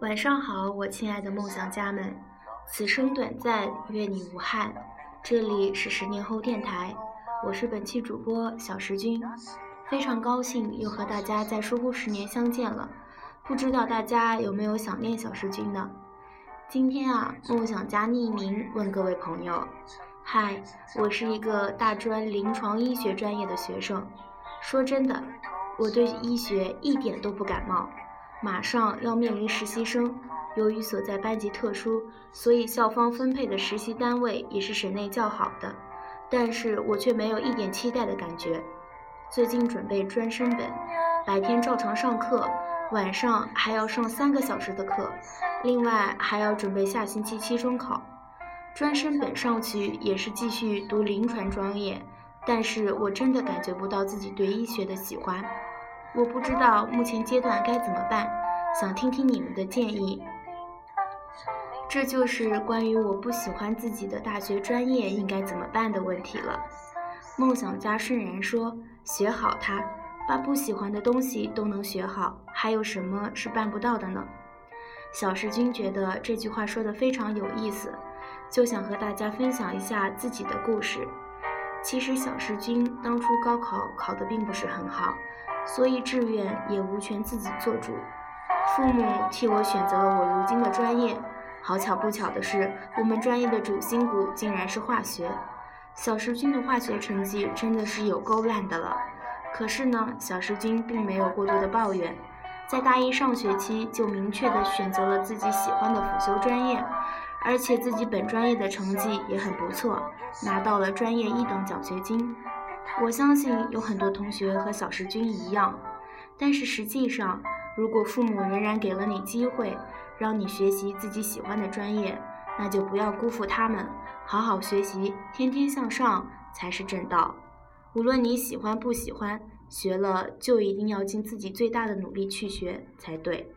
晚上好，我亲爱的梦想家们，此生短暂，愿你无憾。这里是十年后电台，我是本期主播小石君，非常高兴又和大家在疏忽十年相见了。不知道大家有没有想念小石君呢？今天啊，梦想家匿名问各位朋友：嗨，我是一个大专临床医学专业的学生，说真的，我对医学一点都不感冒。马上要面临实习生，由于所在班级特殊，所以校方分配的实习单位也是省内较好的，但是我却没有一点期待的感觉。最近准备专升本，白天照常上课，晚上还要上三个小时的课，另外还要准备下星期期中考。专升本上去也是继续读临床专业，但是我真的感觉不到自己对医学的喜欢。我不知道目前阶段该怎么办，想听听你们的建议。这就是关于我不喜欢自己的大学专业应该怎么办的问题了。梦想家顺然说：“学好它，把不喜欢的东西都能学好，还有什么是办不到的呢？”小石君觉得这句话说的非常有意思，就想和大家分享一下自己的故事。其实小石君当初高考考得并不是很好。所以志愿也无权自己做主，父母替我选择了我如今的专业。好巧不巧的是，我们专业的主心骨竟然是化学。小石君的化学成绩真的是有够烂的了。可是呢，小石君并没有过多的抱怨，在大一上学期就明确的选择了自己喜欢的辅修专业，而且自己本专业的成绩也很不错，拿到了专业一等奖学金。我相信有很多同学和小石君一样，但是实际上，如果父母仍然给了你机会，让你学习自己喜欢的专业，那就不要辜负他们，好好学习，天天向上才是正道。无论你喜欢不喜欢，学了就一定要尽自己最大的努力去学才对。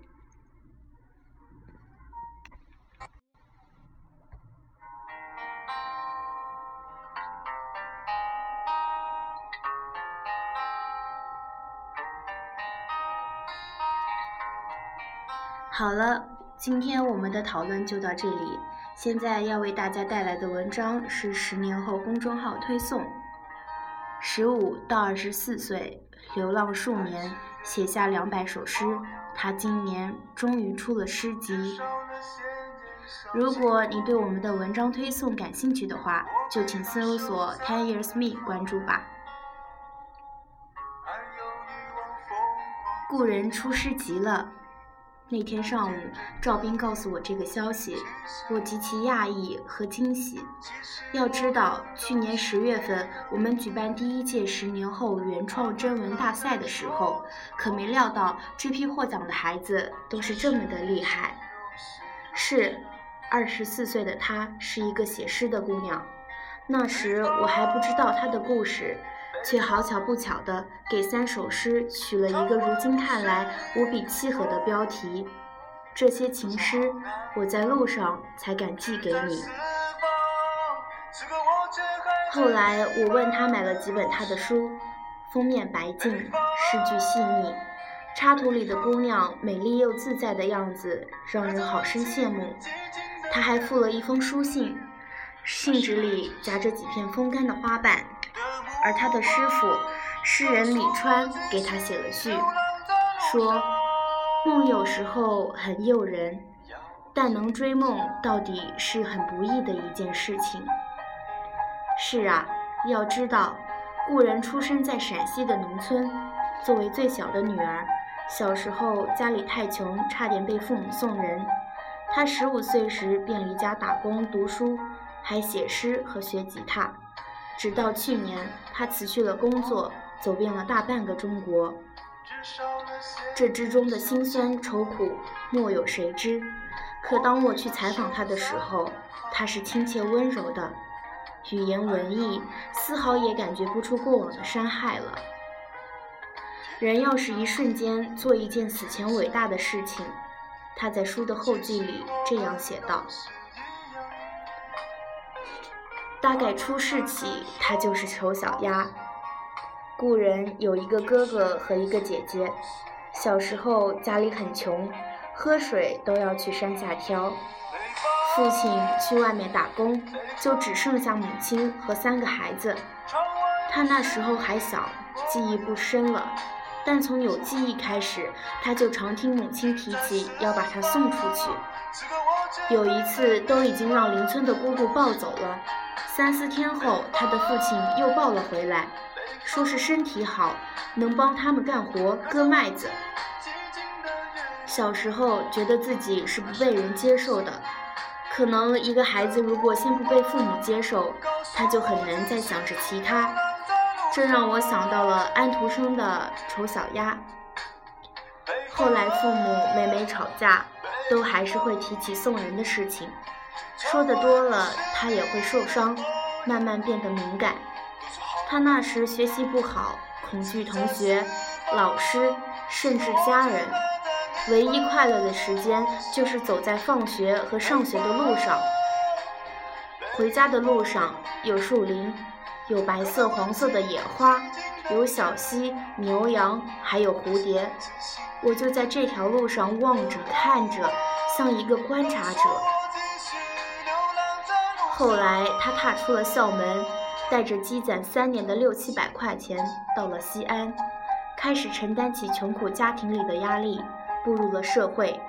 好了，今天我们的讨论就到这里。现在要为大家带来的文章是十年后公众号推送。十五到二十四岁，流浪数年，写下两百首诗。他今年终于出了诗集。如果你对我们的文章推送感兴趣的话，就请搜索 Ten Years Me 关注吧。故人出诗集了。那天上午，赵斌告诉我这个消息，我极其讶异和惊喜。要知道，去年十月份我们举办第一届十年后原创征文大赛的时候，可没料到这批获奖的孩子都是这么的厉害。是，二十四岁的她是一个写诗的姑娘，那时我还不知道她的故事。却好巧不巧地给三首诗取了一个如今看来无比契合的标题。这些情诗，我在路上才敢寄给你。后来我问他买了几本他的书，封面白净，诗句细腻，插图里的姑娘美丽又自在的样子让人好生羡慕。他还附了一封书信，信纸里夹着几片风干的花瓣。而他的师傅，诗人李川给他写了序，说：“梦有时候很诱人，但能追梦到底是很不易的一件事情。”是啊，要知道，故人出生在陕西的农村，作为最小的女儿，小时候家里太穷，差点被父母送人。她十五岁时便离家打工读书，还写诗和学吉他。直到去年，他辞去了工作，走遍了大半个中国。这之中的辛酸愁苦，莫有谁知。可当我去采访他的时候，他是亲切温柔的，语言文艺，丝毫也感觉不出过往的伤害了。人要是一瞬间做一件死前伟大的事情，他在书的后记里这样写道。大概出世起，他就是丑小鸭。故人有一个哥哥和一个姐姐，小时候家里很穷，喝水都要去山下挑。父亲去外面打工，就只剩下母亲和三个孩子。他那时候还小，记忆不深了，但从有记忆开始，他就常听母亲提起要把他送出去。有一次，都已经让邻村的姑姑抱走了。三四天后，他的父亲又抱了回来，说是身体好，能帮他们干活割麦子。小时候觉得自己是不被人接受的。可能一个孩子如果先不被父母接受，他就很难再想着其他。这让我想到了安徒生的《丑小鸭》。后来父母每每吵架，都还是会提起送人的事情。说的多了，他也会受伤，慢慢变得敏感。他那时学习不好，恐惧同学、老师，甚至家人。唯一快乐的时间就是走在放学和上学的路上。回家的路上有树林，有白色、黄色的野花，有小溪、牛羊，还有蝴蝶。我就在这条路上望着、看着，像一个观察者。后来他踏出了校门，带着积攒三年的六七百块钱，到了西安，开始承担起穷苦家庭里的压力。步入了社会，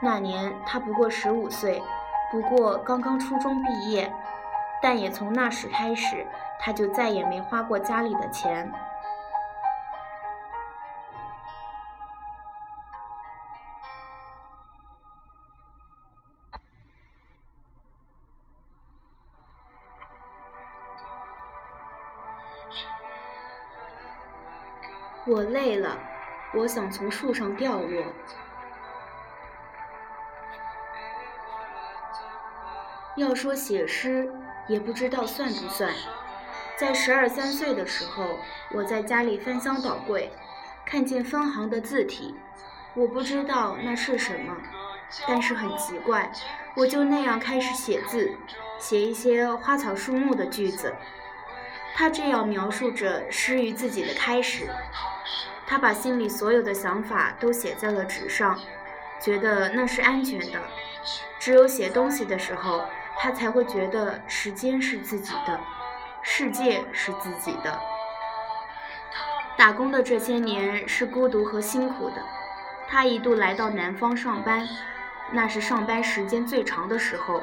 那年他不过十五岁，不过刚刚初中毕业，但也从那时开始，他就再也没花过家里的钱。我累了。我想从树上掉落。要说写诗，也不知道算不算。在十二三岁的时候，我在家里翻箱倒柜，看见分行的字体，我不知道那是什么，但是很奇怪，我就那样开始写字，写一些花草树木的句子。他这样描述着诗与自己的开始。他把心里所有的想法都写在了纸上，觉得那是安全的。只有写东西的时候，他才会觉得时间是自己的，世界是自己的。打工的这些年是孤独和辛苦的。他一度来到南方上班，那是上班时间最长的时候，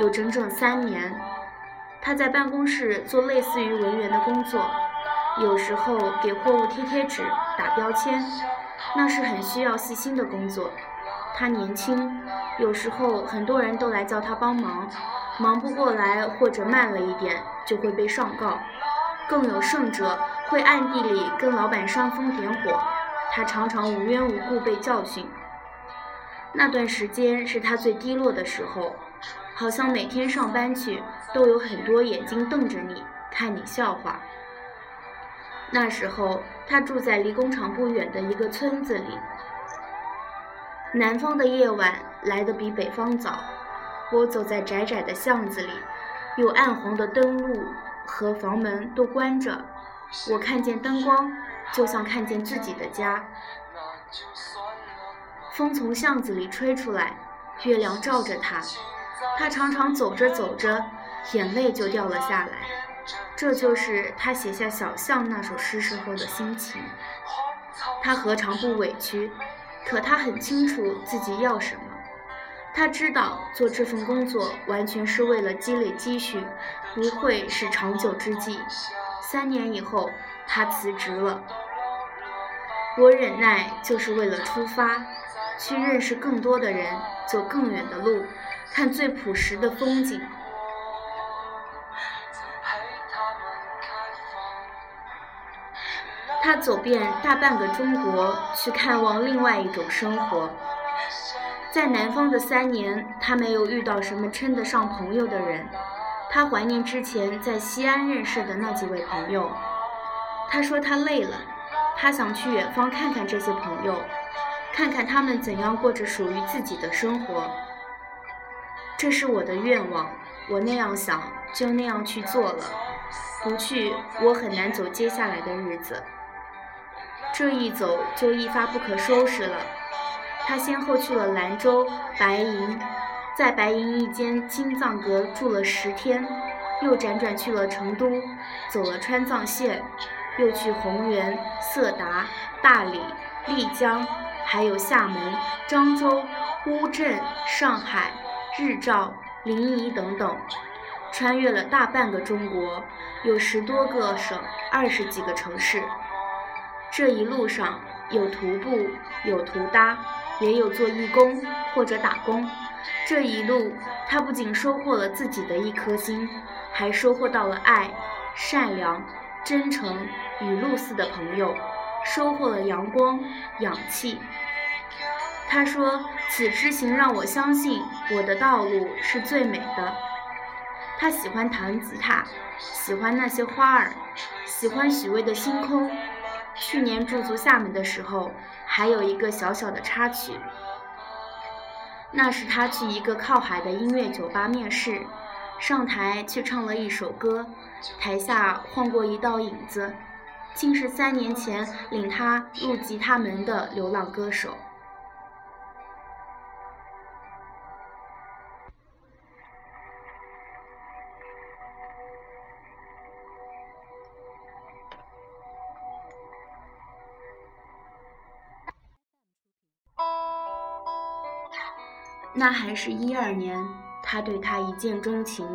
有整整三年。他在办公室做类似于文员的工作。有时候给货物贴贴纸、打标签，那是很需要细心的工作。他年轻，有时候很多人都来叫他帮忙，忙不过来或者慢了一点，就会被上告。更有甚者，会暗地里跟老板煽风点火。他常常无缘无故被教训。那段时间是他最低落的时候，好像每天上班去都有很多眼睛瞪着你，看你笑话。那时候，他住在离工厂不远的一个村子里。南方的夜晚来得比北方早。我走在窄窄的巷子里，有暗黄的灯路和房门都关着。我看见灯光，就像看见自己的家。风从巷子里吹出来，月亮照着他，他常常走着走着，眼泪就掉了下来。这就是他写下《小巷》那首诗时候的心情。他何尝不委屈？可他很清楚自己要什么。他知道做这份工作完全是为了积累积蓄，不会是长久之计。三年以后，他辞职了。我忍耐就是为了出发，去认识更多的人，走更远的路，看最朴实的风景。他走遍大半个中国，去看望另外一种生活。在南方的三年，他没有遇到什么称得上朋友的人。他怀念之前在西安认识的那几位朋友。他说他累了，他想去远方看看这些朋友，看看他们怎样过着属于自己的生活。这是我的愿望，我那样想，就那样去做了。不去，我很难走接下来的日子。这一走就一发不可收拾了。他先后去了兰州、白银，在白银一间青藏阁住了十天，又辗转去了成都，走了川藏线，又去红原、色达、大理、丽江，还有厦门、漳州、乌镇、上海、日照、临沂等等，穿越了大半个中国，有十多个省，二十几个城市。这一路上有徒步，有徒搭。也有做义工或者打工，这一路他不仅收获了自己的一颗心，还收获到了爱、善良、真诚、与露似的朋友，收获了阳光、氧气。他说：“此之行让我相信我的道路是最美的。”他喜欢弹吉他，喜欢那些花儿，喜欢许巍的星空。去年驻足厦门的时候。还有一个小小的插曲，那是他去一个靠海的音乐酒吧面试，上台去唱了一首歌，台下晃过一道影子，竟是三年前领他入吉他门的流浪歌手。那还是一二年，他对她一见钟情。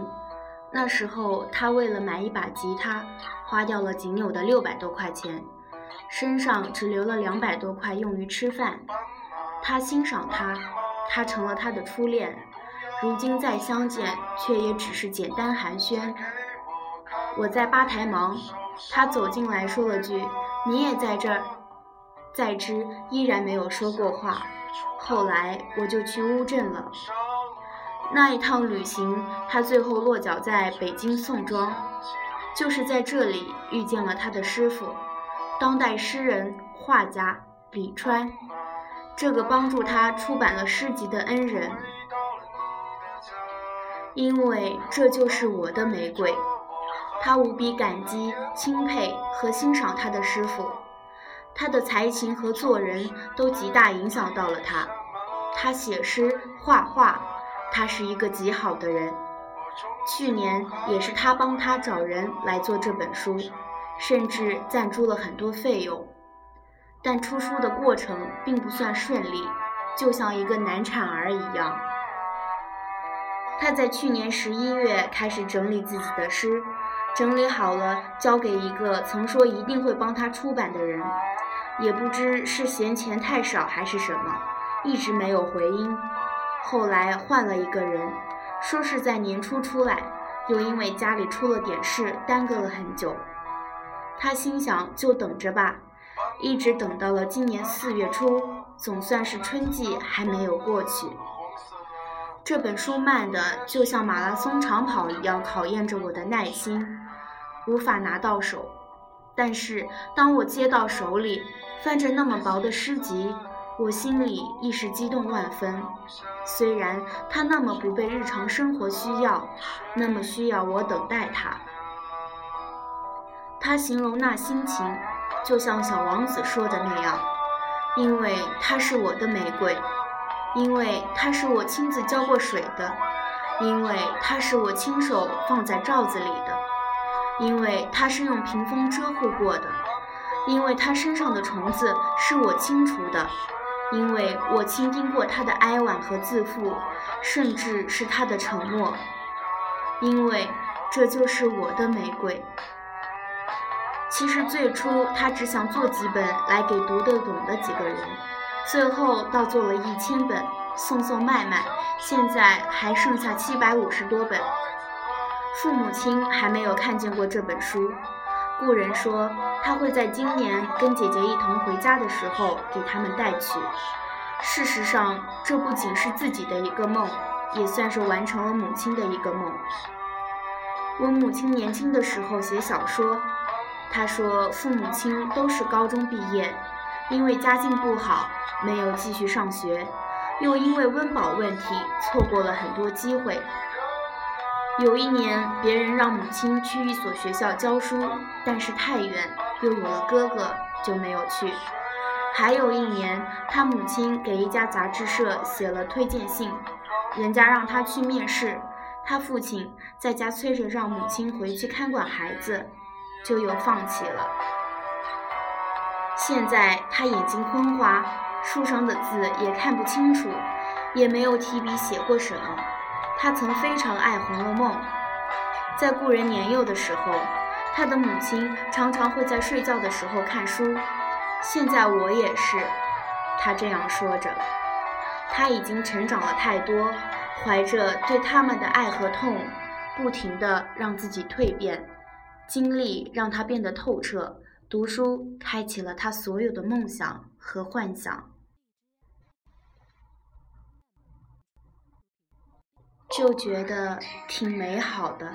那时候，他为了买一把吉他，花掉了仅有的六百多块钱，身上只留了两百多块用于吃饭。他欣赏她，她成了他的初恋。如今再相见，却也只是简单寒暄。我在吧台忙，他走进来说了句：“你也在这儿。”在之依然没有说过话。后来我就去乌镇了。那一趟旅行，他最后落脚在北京宋庄，就是在这里遇见了他的师傅，当代诗人画家李川，这个帮助他出版了诗集的恩人。因为这就是我的玫瑰，他无比感激、钦佩和欣赏他的师傅。他的才情和做人都极大影响到了他。他写诗、画画，他是一个极好的人。去年也是他帮他找人来做这本书，甚至赞助了很多费用。但出书的过程并不算顺利，就像一个难产儿一样。他在去年十一月开始整理自己的诗，整理好了交给一个曾说一定会帮他出版的人。也不知是嫌钱太少还是什么，一直没有回音。后来换了一个人，说是在年初出来，又因为家里出了点事，耽搁了很久。他心想就等着吧，一直等到了今年四月初，总算是春季还没有过去。这本书慢的就像马拉松长跑一样，考验着我的耐心，无法拿到手。但是当我接到手里，翻着那么薄的诗集，我心里一时激动万分。虽然它那么不被日常生活需要，那么需要我等待它。他形容那心情，就像小王子说的那样，因为它是我的玫瑰，因为它是我亲自浇过水的，因为它是我亲手放在罩子里的。因为它是用屏风遮护过的，因为它身上的虫子是我清除的，因为我倾听过它的哀婉和自负，甚至是它的沉默，因为这就是我的玫瑰。其实最初他只想做几本来给读得懂的几个人，最后倒做了一千本，送送卖卖，现在还剩下七百五十多本。父母亲还没有看见过这本书，故人说他会在今年跟姐姐一同回家的时候给他们带去。事实上，这不仅是自己的一个梦，也算是完成了母亲的一个梦。我母亲年轻的时候写小说，她说父母亲都是高中毕业，因为家境不好，没有继续上学，又因为温饱问题错过了很多机会。有一年，别人让母亲去一所学校教书，但是太远，又有了哥哥，就没有去。还有一年，他母亲给一家杂志社写了推荐信，人家让他去面试，他父亲在家催着让母亲回去看管孩子，就又放弃了。现在他眼睛昏花，书上的字也看不清楚，也没有提笔写过什么。他曾非常爱《红楼梦》，在故人年幼的时候，他的母亲常常会在睡觉的时候看书。现在我也是，他这样说着。他已经成长了太多，怀着对他们的爱和痛，不停地让自己蜕变。经历让他变得透彻，读书开启了他所有的梦想和幻想，就觉得挺美好的。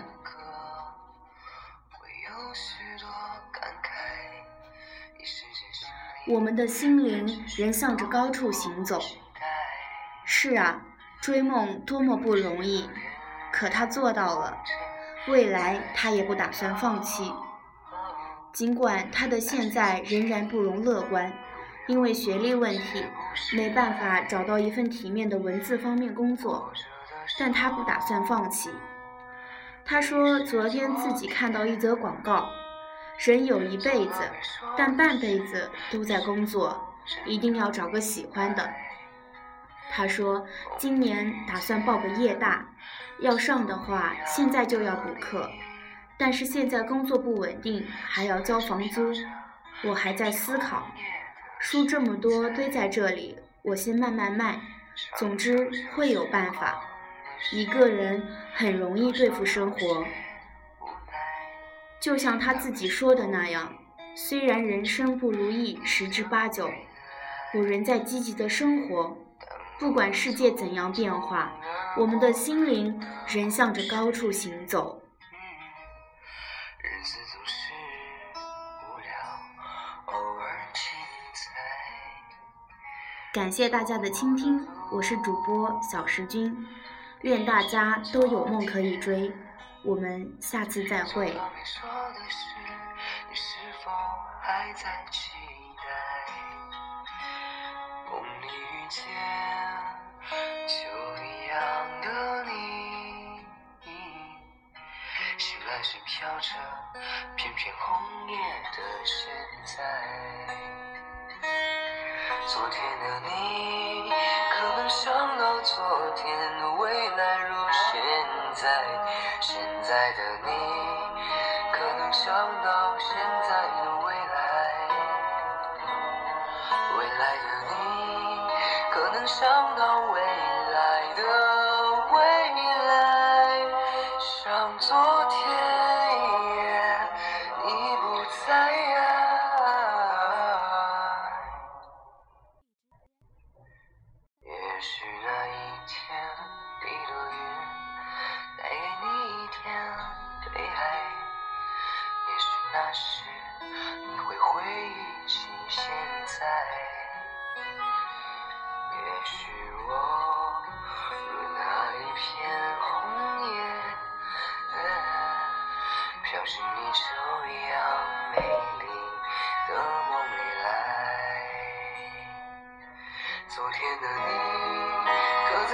我们的心灵仍向着高处行走。是啊，追梦多么不容易，可他做到了。未来他也不打算放弃。尽管他的现在仍然不容乐观，因为学历问题没办法找到一份体面的文字方面工作，但他不打算放弃。他说，昨天自己看到一则广告。人有一辈子，但半辈子都在工作，一定要找个喜欢的。他说，今年打算报个夜大，要上的话，现在就要补课。但是现在工作不稳定，还要交房租，我还在思考。书这么多堆在这里，我先慢慢卖，总之会有办法。一个人很容易对付生活。就像他自己说的那样，虽然人生不如意十之八九，我仍在积极的生活。不管世界怎样变化，我们的心灵仍向着高处行走。感谢大家的倾听，我是主播小石君，愿大家都有梦可以追。我们下次再会。梦里遇见秋一样的你，醒来时飘着片片红叶的现在。昨天的你，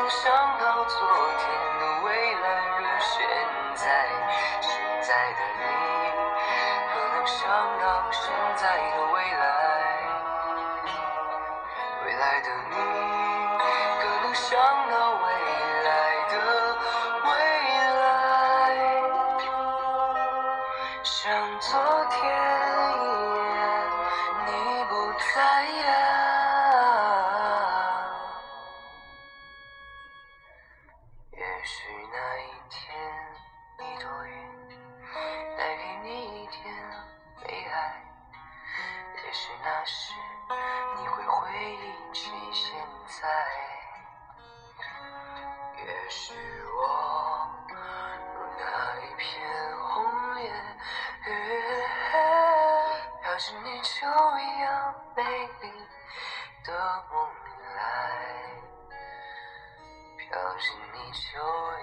想到昨天未来如现在？现在的你，时你会回忆起现在。也许我如那一片红叶，飘进你秋一样美丽的梦里来，飘进你秋一样。